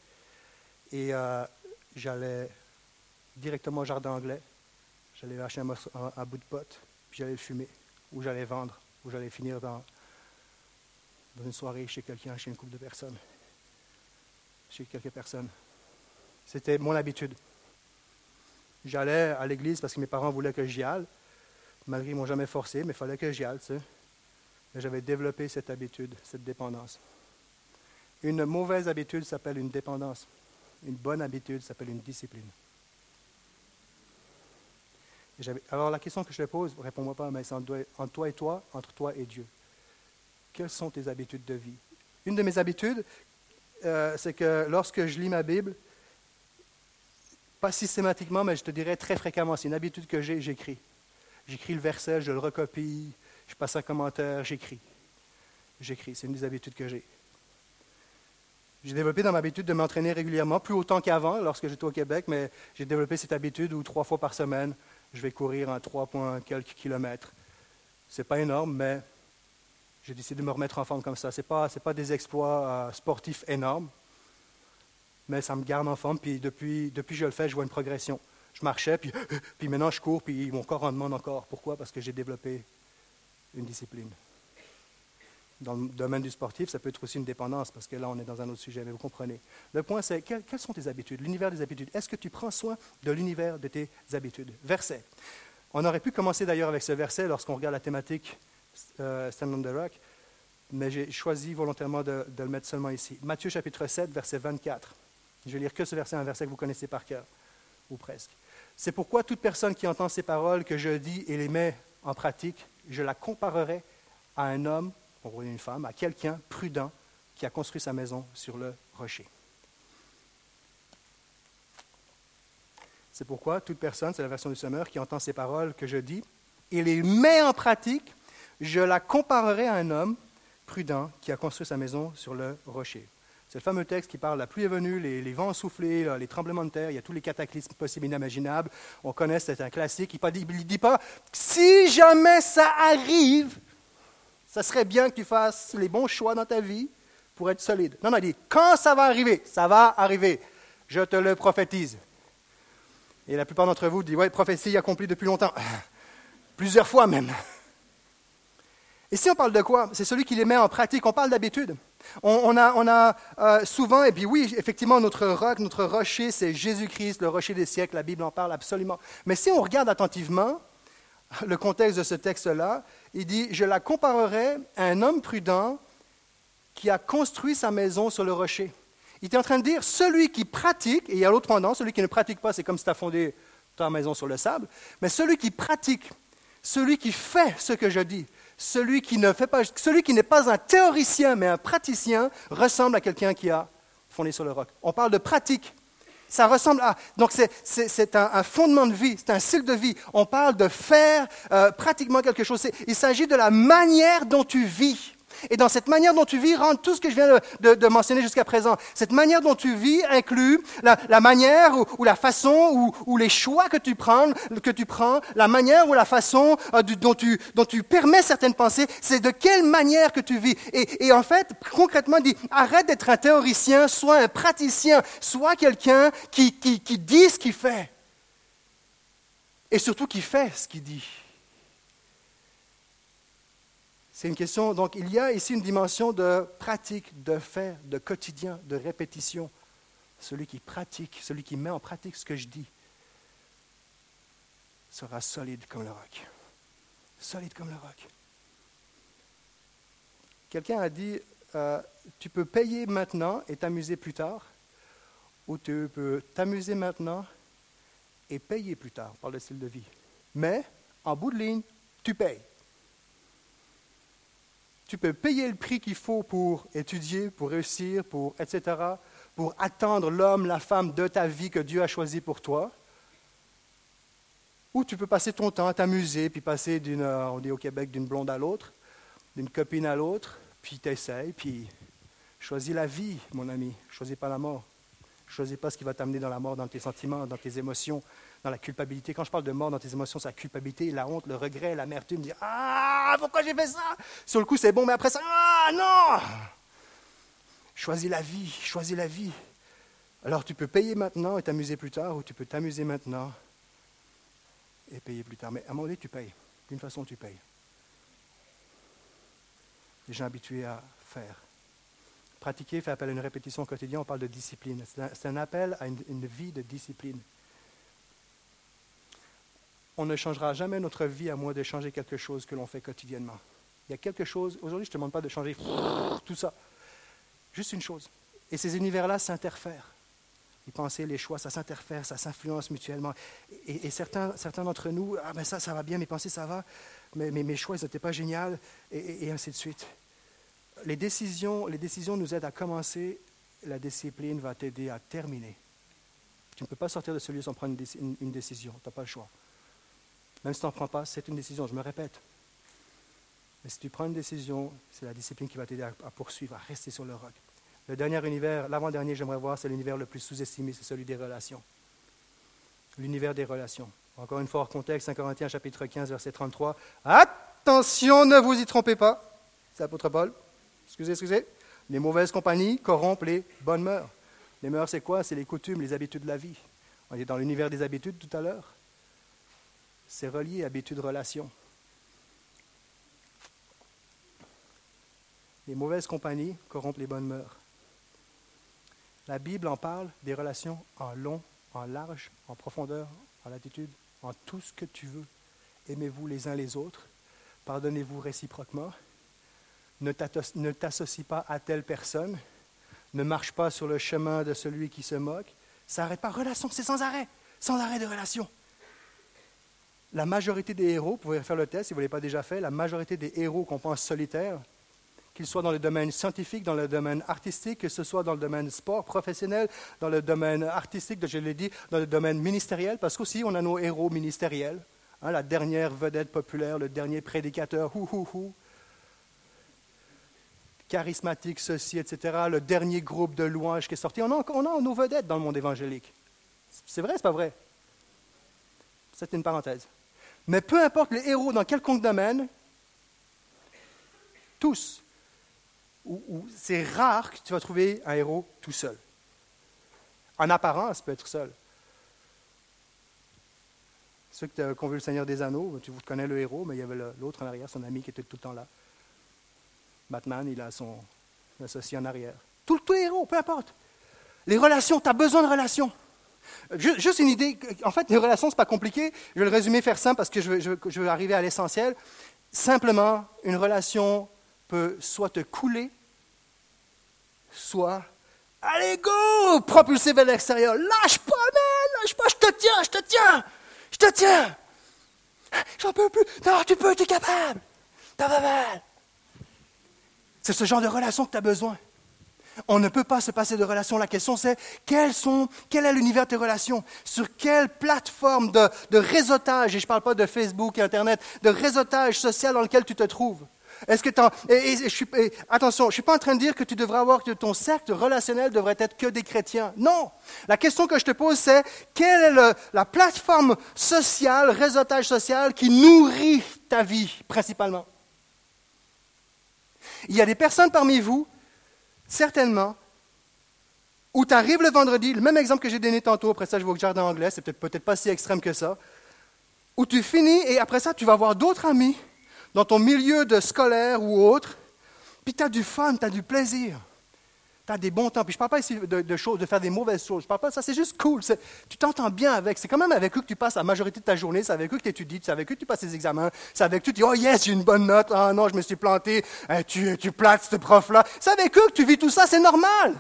Et euh, j'allais directement au jardin anglais. J'allais acheter un, bout de pote, puis j'allais le fumer, ou j'allais vendre, ou j'allais finir dans, dans une soirée chez quelqu'un, chez une couple de personnes, chez quelques personnes. C'était mon habitude. J'allais à l'église parce que mes parents voulaient que j'y aille, malgré qu'ils m'ont jamais forcé, mais il fallait que j'y aille, tu. J'avais développé cette habitude, cette dépendance. Une mauvaise habitude s'appelle une dépendance. Une bonne habitude s'appelle une discipline. alors la question que je te pose, réponds-moi pas, mais c'est entre toi et toi, entre toi et Dieu. Quelles sont tes habitudes de vie? Une de mes habitudes, euh, c'est que lorsque je lis ma Bible, pas systématiquement, mais je te dirais très fréquemment, c'est une habitude que j'ai, j'écris. J'écris le verset, je le recopie, je passe un commentaire, j'écris. J'écris, c'est une des habitudes que j'ai. J'ai développé dans ma habitude de m'entraîner régulièrement, plus autant qu'avant lorsque j'étais au Québec, mais j'ai développé cette habitude où trois fois par semaine, je vais courir en trois points quelques kilomètres. C'est pas énorme, mais j'ai décidé de me remettre en forme comme ça. Ce n'est pas, pas des exploits euh, sportifs énormes, mais ça me garde en forme. Puis depuis, depuis que je le fais, je vois une progression. Je marchais, puis, puis maintenant je cours, puis mon corps en demande encore. Pourquoi? Parce que j'ai développé une discipline. Dans le domaine du sportif, ça peut être aussi une dépendance, parce que là, on est dans un autre sujet, mais vous comprenez. Le point, c'est quelles, sont tes habitudes, l'univers des habitudes. Est-ce que tu prends soin de l'univers de tes habitudes? Verset. On aurait pu commencer d'ailleurs avec ce verset lorsqu'on regarde la thématique Stand on the Rock, mais j'ai choisi volontairement de, le mettre seulement ici. Matthieu chapitre 7, verset 24. Je vais lire que ce verset, un verset que vous connaissez par cœur, ou presque. C'est pourquoi toute personne qui entend ces paroles que je dis et les met en pratique, je la comparerai à un homme ou une femme, à quelqu'un prudent qui a construit sa maison sur le rocher. C'est pourquoi toute personne, c'est la version du Sommeur, qui entend ces paroles que je dis et les met en pratique, je la comparerai à un homme prudent qui a construit sa maison sur le rocher. C'est le fameux texte qui parle, la pluie est venue, les, vents ont soufflé, les tremblements de terre, il y a tous les cataclysmes possibles et inimaginables. On connaît, c'est un classique. Il ne dit pas, si jamais ça arrive, ça serait bien que tu fasses les bons choix dans ta vie pour être solide. Non, non, il dit, quand ça va arriver, ça va arriver. Je te le prophétise. Et la plupart d'entre vous disent, ouais, prophétie accomplie depuis longtemps. Plusieurs fois même. Ici, on parle de quoi? C'est celui qui les met en pratique. On parle d'habitude. On, a, euh, souvent, et puis oui, effectivement, notre roc, notre rocher, c'est Jésus-Christ, le rocher des siècles. La Bible en parle absolument. Mais si on regarde attentivement le contexte de ce texte-là, il dit Je la comparerai à un homme prudent qui a construit sa maison sur le rocher. Il est en train de dire celui qui pratique, et il y a l'autre pendant, celui qui ne pratique pas, c'est comme si tu as fondé ta maison sur le sable, mais celui qui pratique, celui qui fait ce que je dis, celui qui ne fait pas, celui qui n'est pas un théoricien mais un praticien ressemble à quelqu'un qui a fondé sur le roc. On parle de pratique. Ça ressemble à. Donc, c'est un, fondement de vie, c'est un cycle de vie. On parle de faire euh, pratiquement quelque chose. Il s'agit de la manière dont tu vis. Et dans cette manière dont tu vis rentre tout ce que je viens de, mentionner jusqu'à présent. Cette manière dont tu vis inclut la, manière ou, la façon ou, les choix que tu, prends, que tu prends, la manière ou la façon euh, dont, tu, dont tu permets certaines pensées. C'est de quelle manière que tu vis. Et, en fait, concrètement, dit, arrête d'être un théoricien, sois un praticien, sois quelqu'un qui, qui, qui dit ce qu'il fait. Et surtout qui fait ce qu'il dit. C'est une question, donc il y a ici une dimension de pratique, de fait, de quotidien, de répétition. Celui qui pratique, celui qui met en pratique ce que je dis, sera solide comme le roc. Solide comme le roc. Quelqu'un a dit, euh, tu peux payer maintenant et t'amuser plus tard, ou tu peux t'amuser maintenant et payer plus tard, par le style de vie. Mais, en bout de ligne, tu payes. Tu peux payer le prix qu'il faut pour étudier, pour réussir, pour etc., pour attendre l'homme, la femme de ta vie que Dieu a choisi pour toi. Ou tu peux passer ton temps à t'amuser, puis passer d'une, on dit au Québec, d'une blonde à l'autre, d'une copine à l'autre, puis t'essayes, puis choisis la vie, mon ami, choisis pas la mort. Choisis pas ce qui va t'amener dans la mort, dans tes sentiments, dans tes émotions, dans la culpabilité. Quand je parle de mort dans tes émotions, c'est la culpabilité, la honte, le regret, l'amertume. Dire Ah, pourquoi j'ai fait ça? Sur le coup, c'est bon, mais après ça, Ah, non Choisis la vie, choisis la vie. Alors tu peux payer maintenant et t'amuser plus tard, ou tu peux t'amuser maintenant et payer plus tard. Mais à un moment donné, tu payes. D'une façon, tu payes. Les gens habitués à faire. Pratiquer fait appel à une répétition quotidienne, on parle de discipline. C'est un, appel à une vie de discipline on ne changera jamais notre vie à moins de changer quelque chose que l'on fait quotidiennement. Il y a quelque chose, aujourd'hui je ne te demande pas de changer tout ça, juste une chose. Et ces univers-là s'interfèrent. Les pensées, les choix, ça s'interfère, ça s'influence mutuellement. Et, certains, certains d'entre nous, ah ben ça, ça va bien, mes pensées, ça va, mais, mes choix, ils n'étaient pas géniaux, et, et, ainsi de suite. Les décisions, les décisions nous aident à commencer, la discipline va t'aider à terminer. Tu ne peux pas sortir de ce lieu sans prendre une décision, tu n'as pas le choix. Même si tu n'en prends pas, c'est une décision, je me répète. Mais si tu prends une décision, c'est la discipline qui va t'aider à, poursuivre, à rester sur le roc. Le dernier univers, l'avant-dernier, j'aimerais voir, c'est l'univers le plus sous-estimé, c'est celui des relations. L'univers des relations. Encore une fois, hors contexte, 5 Corinthiens chapitre 15, verset 33. Attention, ne vous y trompez pas. C'est l'apôtre Paul. Excusez, excusez. Les mauvaises compagnies corrompent les bonnes mœurs. Les mœurs, c'est quoi? C'est les coutumes, les habitudes de la vie. On est dans l'univers des habitudes tout à l'heure c'est relié à habitude relation. Les mauvaises compagnies corrompent les bonnes mœurs. La Bible en parle des relations en long, en large, en profondeur, en latitude, en tout ce que tu veux. Aimez-vous les uns les autres, pardonnez-vous réciproquement, ne t'associe pas à telle personne, ne marche pas sur le chemin de celui qui se moque. Ça n'arrête pas. Relation, c'est sans arrêt, sans arrêt de relation la majorité des héros, vous pouvez faire le test si vous ne l'avez pas déjà fait, la majorité des héros qu'on pense solitaires, qu'ils soient dans le domaine scientifique, dans le domaine artistique, que ce soit dans le domaine sport professionnel, dans le domaine artistique, je l'ai dit, dans le domaine ministériel, parce qu'aussi on a nos héros ministériels, hein, la dernière vedette populaire, le dernier prédicateur, hou, hou, hou, charismatique, ceci, etc., le dernier groupe de louanges qui est sorti. On a, nos vedettes dans le monde évangélique. C'est vrai, c'est pas vrai? C'est une parenthèse. Mais peu importe les héros dans quelconque domaine, tous, c'est rare que tu vas trouver un héros tout seul. En apparence, peut être seul. Ceux qui ont vu le Seigneur des Anneaux, tu connais le héros, mais il y avait l'autre en arrière, son ami qui était tout le temps là. Batman, il a son associé en arrière. Tous les héros, peu importe. Les relations, tu as besoin de relations. Juste une idée, en fait, les relations, ce n'est pas compliqué. Je vais le résumer, faire simple, parce que je veux, je veux arriver à l'essentiel. Simplement, une relation peut soit te couler, soit Allez, go Propulser vers l'extérieur. Lâche pas, man Lâche pas, je te tiens, je te tiens Je te tiens J'en peux plus Non, tu peux, tu es capable T'as pas mal C'est ce genre de relation que tu as besoin. On ne peut pas se passer de relations. La question c'est sont, quel est l'univers de tes relations? Sur quelle plateforme de, réseautage, et je ne parle pas de Facebook et Internet, de réseautage social dans lequel tu te trouves? Est-ce que attention, je ne suis pas en train de dire que tu devrais avoir que ton cercle relationnel devrait être que des chrétiens. Non. La question que je te pose, c'est quelle est la plateforme sociale, réseautage social qui nourrit ta vie principalement? Il y a des personnes parmi vous certainement, où tu arrives le vendredi, le même exemple que j'ai donné tantôt, après ça je vais au jardin anglais, c'est peut-être peut pas si extrême que ça, où tu finis et après ça tu vas voir d'autres amis dans ton milieu de scolaire ou autre, puis tu as du fun, tu as du plaisir. Tu as des bons temps. Puis je ne parle pas ici de, choses, de faire des mauvaises choses. Je parle pas de ça, c'est juste cool. Tu t'entends bien avec. C'est quand même avec eux que tu passes la majorité de ta journée. C'est avec eux que tu étudies. C'est avec eux que tu passes tes examens. C'est avec eux que tu dis Oh yes, j'ai une bonne note. Ah non, je me suis planté. Eh, tu, tu plates ce prof-là. C'est avec eux que tu vis tout ça. C'est normal.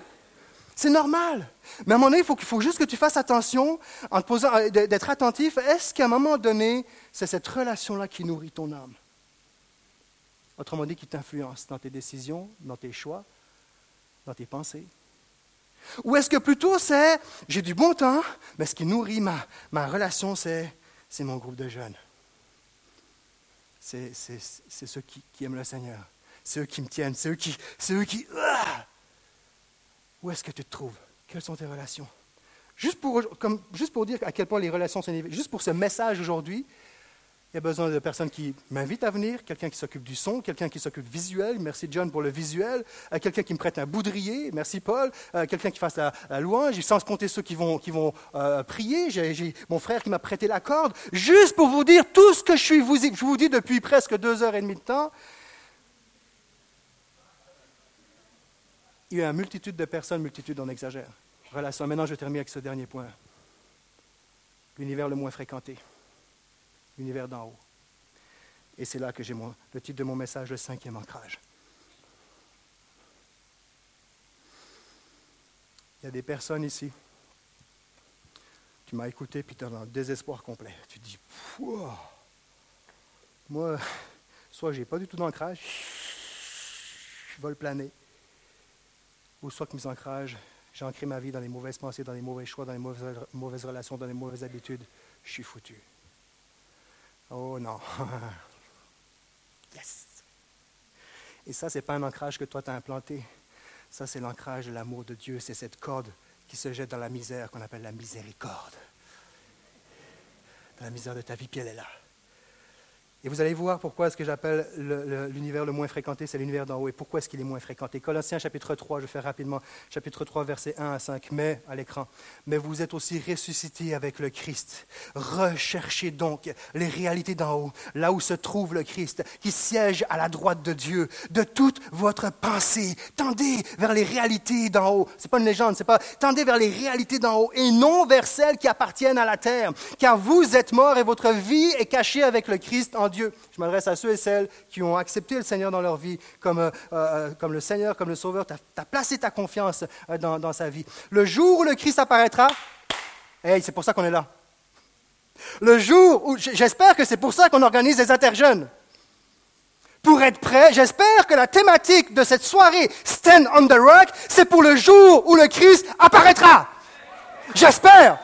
C'est normal. Mais à un moment donné, il faut, faut juste que tu fasses attention en posant, euh, d'être attentif. Est-ce qu'à un moment donné, c'est cette relation-là qui nourrit ton âme? Autrement dit, qui t'influence dans tes décisions, dans tes choix, dans tes pensées? Ou est-ce que plutôt c'est, j'ai du bon temps, mais ce qui nourrit ma, ma relation, c'est, c'est mon groupe de jeunes? C'est, c'est, c'est ceux qui, aiment le Seigneur. C'est eux qui me tiennent. C'est eux qui... C'est eux qui! Où est-ce que tu te trouves? Quelles sont tes relations? Juste pour, comme, juste pour dire à quel point les relations sont juste pour ce message aujourd'hui, il y a besoin de personnes qui m'invitent à venir, quelqu'un qui s'occupe du son, quelqu'un qui s'occupe visuel. Merci John pour le visuel. Euh, quelqu'un qui me prête un boudrier. Merci Paul. Euh, quelqu'un qui fasse la, louange. Sans compter ceux qui vont, qui vont euh, prier. J'ai mon frère qui m'a prêté la corde. Juste pour vous dire tout ce que je, suis, vous, je vous dis depuis presque deux heures et demie de temps. Il y a une multitude de personnes, multitude, on exagère. Relation. Maintenant, je termine avec ce dernier point. L'univers le moins fréquenté l'univers d'en haut. Et c'est là que j'ai le titre de mon message, le cinquième ancrage. Il y a des personnes ici. Tu m'as écouté, puis tu es dans un désespoir complet. Tu te dis, moi, soit j'ai pas du tout d'ancrage, je le planer, ou soit que mes ancrages, j'ai ancré ma vie dans les mauvaises pensées, dans les mauvais choix, dans les mauvaises, mauvaises relations, dans les mauvaises habitudes, je suis foutu. Oh non. yes. Et ça, ce n'est pas un ancrage que toi tu as implanté. Ça, c'est l'ancrage de l'amour de Dieu. C'est cette corde qui se jette dans la misère qu'on appelle la miséricorde. Dans la misère de ta vie, puis elle est là. Et vous allez voir pourquoi est-ce que j'appelle l'univers le, moins fréquenté, c'est l'univers d'en haut. Et pourquoi est-ce qu'il est moins fréquenté? Colossiens chapitre 3, je fais rapidement, chapitre 3, versets 1 à 5, mais à l'écran. Mais vous êtes aussi ressuscités avec le Christ. Recherchez donc les réalités d'en haut, là où se trouve le Christ, qui siège à la droite de Dieu. De toute votre pensée, tendez vers les réalités d'en haut. C'est pas une légende, c'est pas tendez vers les réalités d'en haut et non vers celles qui appartiennent à la terre. Car vous êtes morts et votre vie est cachée avec le Christ en Dieu. Je m'adresse à ceux et celles qui ont accepté le Seigneur dans leur vie comme, euh, euh, comme le Seigneur, comme le Sauveur. Tu as, placé ta confiance euh, dans, sa vie. Le jour où le Christ apparaîtra, hey, c'est pour ça qu'on est là. Le jour où, j'espère que c'est pour ça qu'on organise des interjeunes. Pour être prêt, j'espère que la thématique de cette soirée Stand on the Rock, c'est pour le jour où le Christ apparaîtra. J'espère.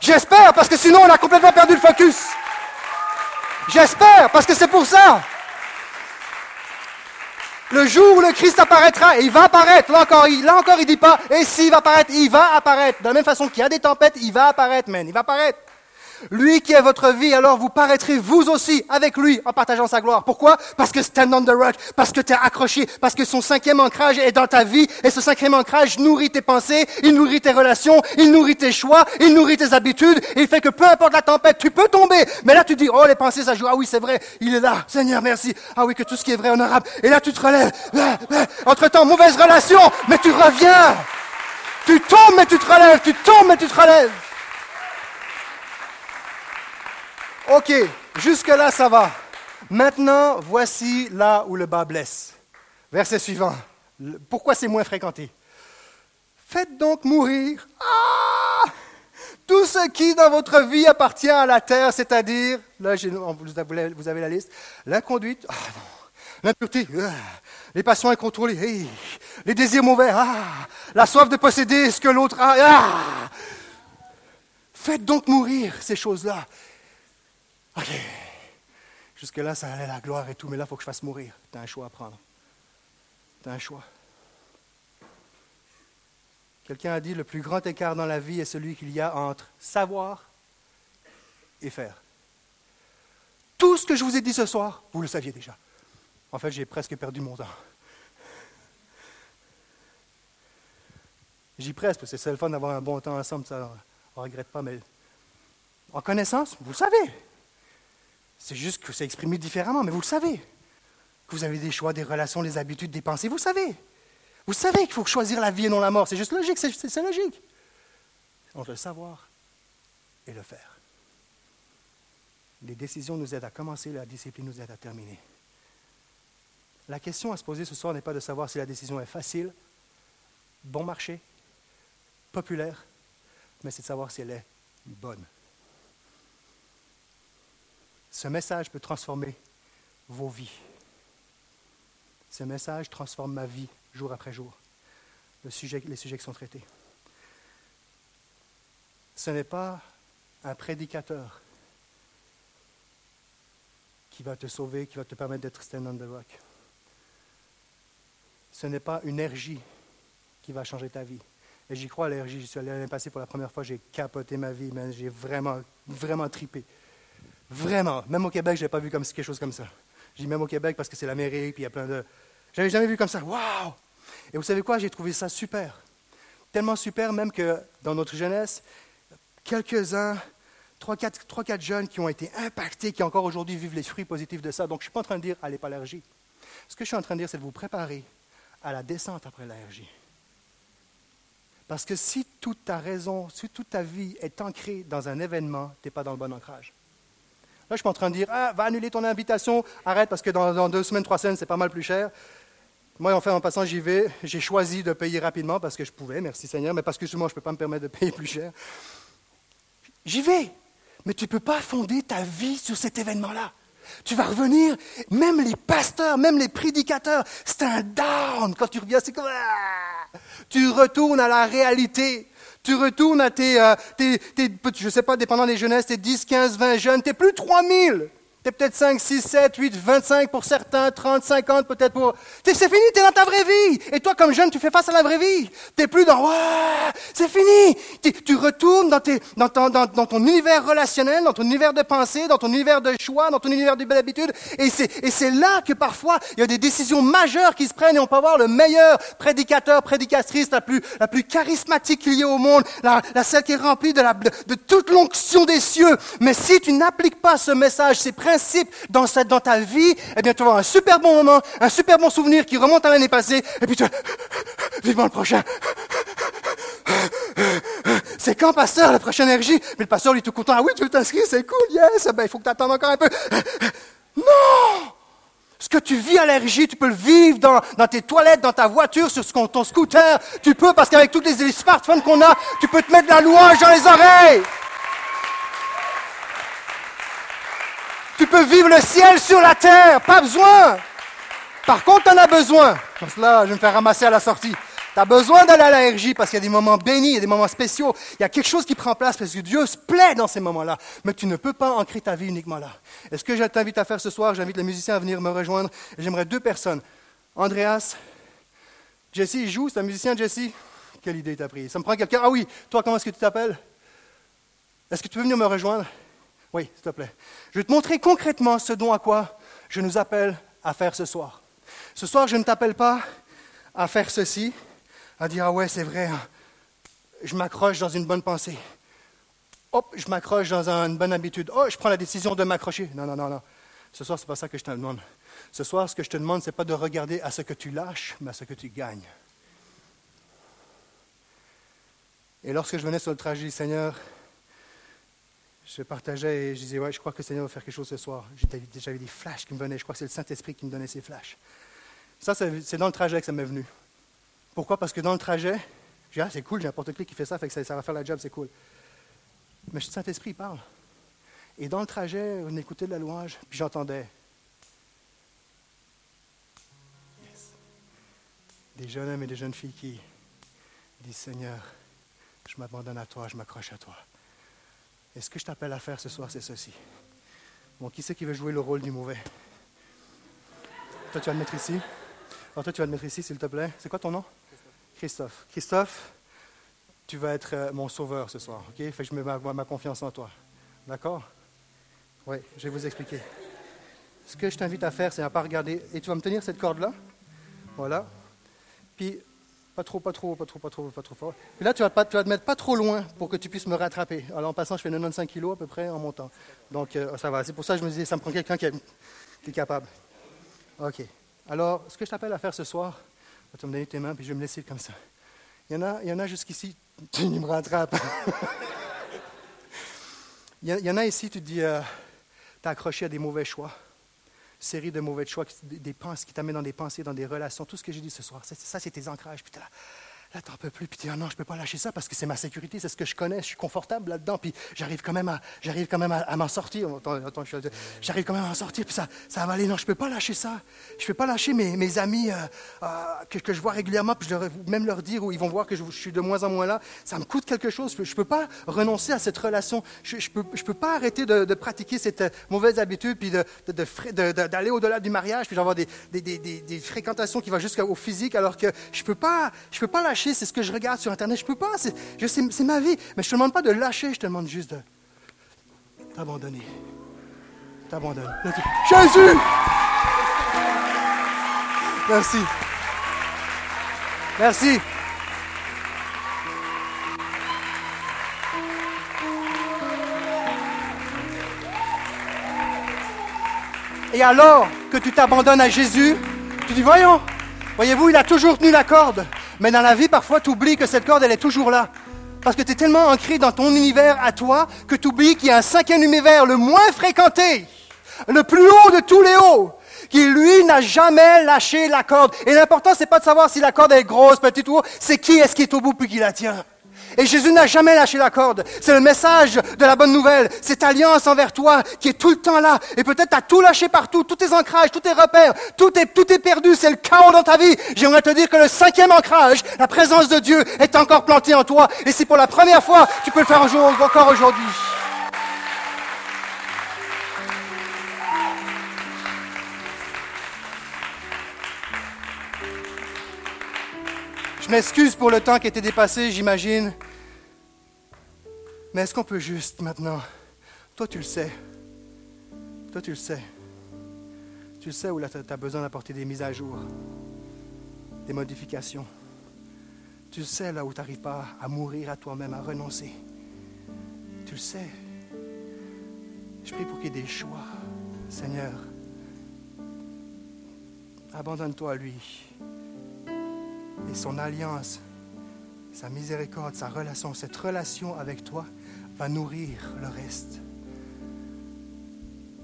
J'espère, parce que sinon on a complètement perdu le focus. J'espère, parce que c'est pour ça. Le jour où le Christ apparaîtra, il va apparaître, là encore, il, là encore, il dit pas, et s'il va apparaître, il va apparaître. De la même façon qu'il y a des tempêtes, il va apparaître, man, il va apparaître. Lui qui est votre vie, alors vous paraîtrez vous aussi avec lui en partageant sa gloire. Pourquoi? Parce que stand on the rock, parce que tu es accroché, parce que son cinquième ancrage est dans ta vie et ce cinquième ancrage nourrit tes pensées, il nourrit tes relations, il nourrit tes choix, il nourrit tes habitudes et il fait que peu importe la tempête, tu peux tomber. Mais là tu dis, oh les pensées ça joue, ah oui c'est vrai, il est là, Seigneur merci, ah oui que tout ce qui est vrai honorable. Et là tu te relèves, entre-temps mauvaise relation, mais tu reviens. Tu tombes mais tu te relèves, tu tombes mais tu te relèves. Ok, jusque-là, ça va. Maintenant, voici là où le bas blesse. Verset suivant. Pourquoi c'est moins fréquenté? Faites donc mourir. Ah, tout ce qui dans votre vie appartient à la terre, c'est-à-dire, là vous avez la liste, l'inconduite, ah, l'impureté, ah, les passions incontrôlées, les désirs mauvais, la soif de posséder ce que l'autre a. Faites donc mourir ces choses-là OK. Jusque-là, ça allait la gloire et tout, mais là, il faut que je fasse mourir. Tu as un choix à prendre. Tu as un choix. Quelqu'un a dit le plus grand écart dans la vie est celui qu'il y a entre savoir et faire. Tout ce que je vous ai dit ce soir, vous le saviez déjà. En fait, j'ai presque perdu mon temps. J'y presque, parce que c'est le fun d'avoir un bon temps ensemble, ça, on ne regrette pas, mais en connaissance, vous le savez. C'est juste que c'est exprimé différemment, mais vous le savez. Que vous avez des choix, des relations, des habitudes, des pensées, vous le savez. Vous savez qu'il faut choisir la vie et non la mort. C'est juste logique, c'est logique. Entre le savoir et le faire. Les décisions nous aident à commencer, la discipline nous aide à terminer. La question à se poser ce soir n'est pas de savoir si la décision est facile, bon marché, populaire, mais c'est de savoir si elle est bonne. Ce message peut transformer vos vies. Ce message transforme ma vie jour après jour, les sujets qui sont traités. Ce n'est pas un prédicateur qui va te sauver, qui va te permettre d'être stand on the rock. Ce n'est pas une énergie qui va changer ta vie. Et j'y crois, l'allergie. Je suis allé l'année passée pour la première fois, j'ai capoté ma vie, mais j'ai vraiment, vraiment tripé. Vraiment. Même au Québec, je n'ai pas vu comme, quelque chose comme ça. Je dis même au Québec parce que c'est l'Amérique, puis il y a plein de. J'avais jamais vu comme ça. Waouh! Et vous savez quoi? J'ai trouvé ça super. Tellement super, même que dans notre jeunesse, quelques-uns, trois, quatre, trois, quatre jeunes qui ont été impactés, qui encore aujourd'hui vivent les fruits positifs de ça. Donc, je ne suis pas en train de dire, allez pas l'allergie. Ce que je suis en train de dire, c'est de vous préparer à la descente après l'allergie. Parce que si toute ta raison, si toute ta vie est ancrée dans un événement, tu n'es pas dans le bon ancrage. Là, je suis pas en train de dire, ah, va annuler ton invitation, arrête parce que dans, deux semaines, trois semaines, c'est pas mal plus cher. Moi, en fait, en passant, j'y vais. J'ai choisi de payer rapidement parce que je pouvais, merci Seigneur, mais parce que moi, je ne peux pas me permettre de payer plus cher. J'y vais. Mais tu ne peux pas fonder ta vie sur cet événement-là. Tu vas revenir, même les pasteurs, même les prédicateurs, c'est un down. Quand tu reviens, c'est comme... Ah! Tu retournes à la réalité. Tu retournes à tes, euh, tes, tes je sais pas, dépendant des jeunesses, tes 10, 15, 20 jeunes, tu n'es plus 3000 peut-être 5, 6, 7, 8, 25 pour certains, 30, 50 peut-être pour... C'est fini, tu es dans ta vraie vie. Et toi, comme jeune, tu fais face à la vraie vie. Tu n'es plus dans... C'est fini. Tu, retournes dans, tes, dans, ton, dans, ton, univers relationnel, dans ton univers de pensée, dans ton univers de choix, dans ton univers de belle habitude. Et c'est là que parfois, il y a des décisions majeures qui se prennent et on peut avoir le meilleur prédicateur, prédicatrice, la plus, la plus charismatique qu'il y ait au monde, la, la celle qui est remplie de, la, de, toute l'onction des cieux. Mais si tu n'appliques pas ce message, ces dans, dans ta vie, eh bien, tu vas avoir un super bon moment, un super bon souvenir qui remonte à l'année passée, et puis tu vas, vivement le prochain. C'est quand, pasteur, la prochaine énergie? Mais le pasteur, lui, est tout content. Ah oui, tu veux t'inscrire? C'est cool, yes! Ben, il faut que tu attendes encore un peu. Non! Ce que tu vis à l'énergie, tu peux le vivre dans, dans, tes toilettes, dans ta voiture, sur ton scooter. Tu peux, parce qu'avec tous les smartphones qu'on a, tu peux te mettre de la louange dans les oreilles. Tu peux vivre le ciel sur la terre, pas besoin. Par contre, tu en as besoin. Parce que là, je vais me faire ramasser à la sortie. Tu as besoin d'aller à la parce qu'il y a des moments bénis, il y a des moments spéciaux. Il y a quelque chose qui prend place parce que Dieu se plaît dans ces moments-là. Mais tu ne peux pas ancrer ta vie uniquement là. Et ce que je t'invite à faire ce soir, j'invite les musiciens à venir me rejoindre. J'aimerais deux personnes. Andreas, Jesse, il joue, c'est un musicien, Jesse. Quelle idée t'as pris Ça me prend quelqu'un. Ah oui, toi, comment est-ce que tu t'appelles? Est-ce que tu peux venir me rejoindre? Oui, s'il te plaît. Je vais te montrer concrètement ce dont à quoi je nous appelle à faire ce soir. Ce soir, je ne t'appelle pas à faire ceci, à dire Ah ouais, c'est vrai, hein. je m'accroche dans une bonne pensée. Hop, je m'accroche dans une bonne habitude. Oh, je prends la décision de m'accrocher. Non, non, non, non. Ce soir, ce n'est pas ça que je te demande. Ce soir, ce que je te demande, ce n'est pas de regarder à ce que tu lâches, mais à ce que tu gagnes. Et lorsque je venais sur le trajet, Seigneur, je partageais et je disais, ouais, je crois que le Seigneur va faire quelque chose ce soir. J'avais des flashs qui me venaient. Je crois que c'est le Saint-Esprit qui me donnait ces flashs. Ça, c'est dans le trajet que ça m'est venu. Pourquoi? Parce que dans le trajet, je dis, ah, c'est cool, j'ai n'importe qui qui fait ça, fait que ça, va faire la job, c'est cool. Mais le Saint-Esprit parle. Et dans le trajet, on écoutait de la louange, puis j'entendais. Des jeunes hommes et des jeunes filles qui disent, Seigneur, je m'abandonne à toi, je m'accroche à toi. Et ce que je t'appelle à faire ce soir, c'est ceci? Bon, qui c'est qui veut jouer le rôle du mauvais? Toi, tu vas te mettre ici. Alors, toi, tu vas te mettre ici, s'il te plaît. C'est quoi ton nom? Christophe. Christophe, tu vas être euh, mon sauveur ce soir. OK? Fait que je mets ma, confiance en toi. D'accord? Oui, je vais vous expliquer. Ce que je t'invite à faire, c'est à pas regarder. Et tu vas me tenir cette corde-là? Voilà. Puis pas trop, pas trop, pas trop, pas trop, pas trop fort. Puis là, tu vas, pas, tu vas te mettre pas trop loin pour que tu puisses me rattraper. Alors en passant, je fais 95 kilos à peu près en montant. Donc euh, ça va. C'est pour ça que je me disais, ça me prend quelqu'un qui, est capable. OK. Alors, ce que je t'appelle à faire ce soir, tu vas me donner tes mains, puis je vais me laisser comme ça. Il y en a, il y en a jusqu'ici, tu me rattrapes. il, y en a ici, tu te dis, euh, tu as accroché à des mauvais choix série de mauvais choix, des qui t'amènent dans des pensées, dans des relations, tout ce que j'ai dit ce soir. Ça, c'est tes ancrages. T'en peux plus, puis tu dis, non, je peux pas lâcher ça parce que c'est ma sécurité, c'est ce que je connais, je suis confortable là-dedans, puis j'arrive quand même à, j'arrive quand même à, m'en sortir. j'arrive quand même à m'en sortir, puis ça, ça va aller. Non, je peux pas lâcher ça. Je peux pas lâcher mes, mes amis euh, euh, que, que, je vois régulièrement, puis je leur, même leur dire, ou ils vont voir que je, suis de moins en moins là. Ça me coûte quelque chose. Je peux pas renoncer à cette relation. Je, je peux, je peux pas arrêter de, de, pratiquer cette euh, mauvaise habitude, puis de, d'aller au-delà du mariage, puis d'avoir des, des, des, des, fréquentations qui vont jusqu'au physique, alors que je peux pas, je peux pas lâcher c'est ce que je regarde sur Internet. Je peux pas, c'est ma vie. Mais je ne te demande pas de lâcher, je te demande juste de t'abandonner. T'abandonner. Jésus! Merci. Merci. Et alors que tu t'abandonnes à Jésus, tu dis, voyons, voyez-vous, il a toujours tenu la corde. Mais dans la vie, parfois, tu oublies que cette corde, elle est toujours là. Parce que tu es tellement ancré dans ton univers à toi que tu oublies qu'il y a un cinquième univers, le moins fréquenté, le plus haut de tous les hauts, qui lui n'a jamais lâché la corde. Et l'important, c'est pas de savoir si la corde est grosse, petite ou c'est qui est-ce qui est au bout puis qui la tient. Et Jésus n'a jamais lâché la corde. C'est le message de la bonne nouvelle. Cette alliance envers toi qui est tout le temps là. Et peut-être tu as tout lâché partout, tous tes ancrages, tous tes repères, tout est, tout est perdu, c'est le chaos dans ta vie. J'aimerais te dire que le cinquième ancrage, la présence de Dieu, est encore plantée en toi. Et c'est pour la première fois, tu peux le faire encore aujourd'hui. Je m'excuse pour le temps qui était dépassé, j'imagine. Mais est-ce qu'on peut juste maintenant, toi tu le sais, toi tu le sais, tu le sais où tu as besoin d'apporter des mises à jour, des modifications. Tu le sais là où tu n'arrives pas à mourir à toi-même, à renoncer. Tu le sais. Je prie pour qu'il y ait des choix, Seigneur. Abandonne-toi à lui et son alliance, sa miséricorde, sa relation, cette relation avec toi va nourrir le reste.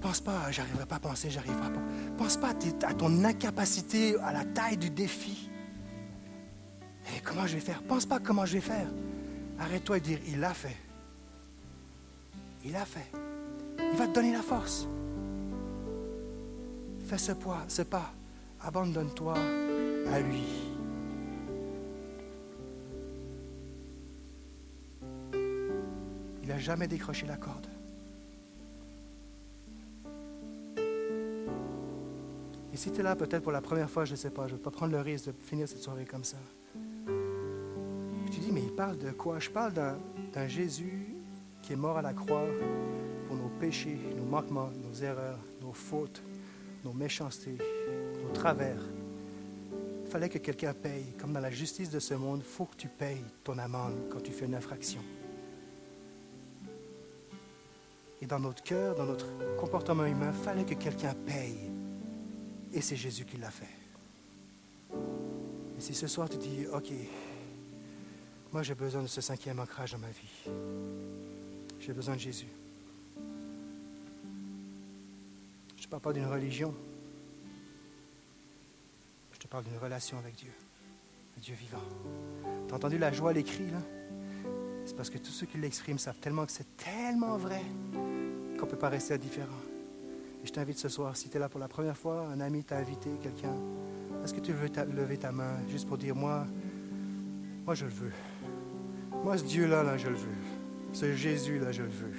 Pense pas, j'arriverai pas à penser, j'arriverai pas. Pense pas à ton incapacité, à la taille du défi. Et comment je vais faire? Pense pas comment je vais faire. Arrête-toi de dire, il l'a fait. Il l'a fait. Il va te donner la force. Fais ce, poids, ce pas. Abandonne-toi à lui. Jamais décroché la corde. Et si tu es là peut-être pour la première fois, je ne sais pas, je ne vais pas prendre le risque de finir cette soirée comme ça. tu dis, mais il parle de quoi? Je parle d'un Jésus qui est mort à la croix pour nos péchés, nos manquements, nos erreurs, nos fautes, nos méchancetés, nos travers. Il fallait que quelqu'un paye. Comme dans la justice de ce monde, il faut que tu payes ton amende quand tu fais une infraction. Dans notre cœur, dans notre comportement humain, fallait que quelqu'un paye. Et c'est Jésus qui l'a fait. Et si ce soir tu dis, OK, moi j'ai besoin de ce cinquième ancrage dans ma vie. J'ai besoin de Jésus. Je ne parle pas d'une religion. Je te parle d'une relation avec Dieu. Dieu vivant. Tu as entendu la joie à l'écrit, là? C'est parce que tous ceux qui l'expriment savent tellement que c'est tellement vrai qu'on ne peut pas rester indifférent. Et je t'invite ce soir, si tu es là pour la première fois, un ami t'a invité, quelqu'un, est-ce que tu veux lever ta main juste pour dire, moi, moi je le veux. Moi, ce Dieu-là, là, je le veux. Ce Jésus-là, je le veux.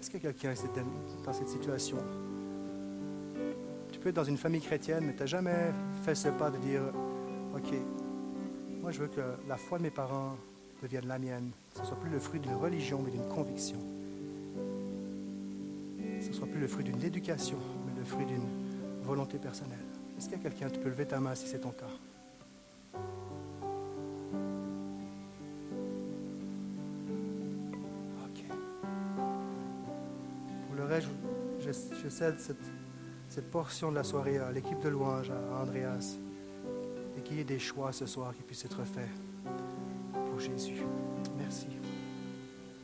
Est-ce que quelqu'un est dans cette situation? Tu peux être dans une famille chrétienne, mais tu n'as jamais fait ce pas de dire, OK, moi je veux que la foi de mes parents devienne la mienne. Ce ne soit plus le fruit d'une religion, mais d'une conviction. Le fruit d'une éducation, mais le fruit d'une volonté personnelle. Est-ce qu'il y a quelqu'un, tu peux lever ta main si c'est ton cas? OK. Pour le reste, je, cède cette, cette, portion de la soirée à l'équipe de louange, à Andreas, et qu'il y ait des choix ce soir qui puissent être faits. Jésus. Merci.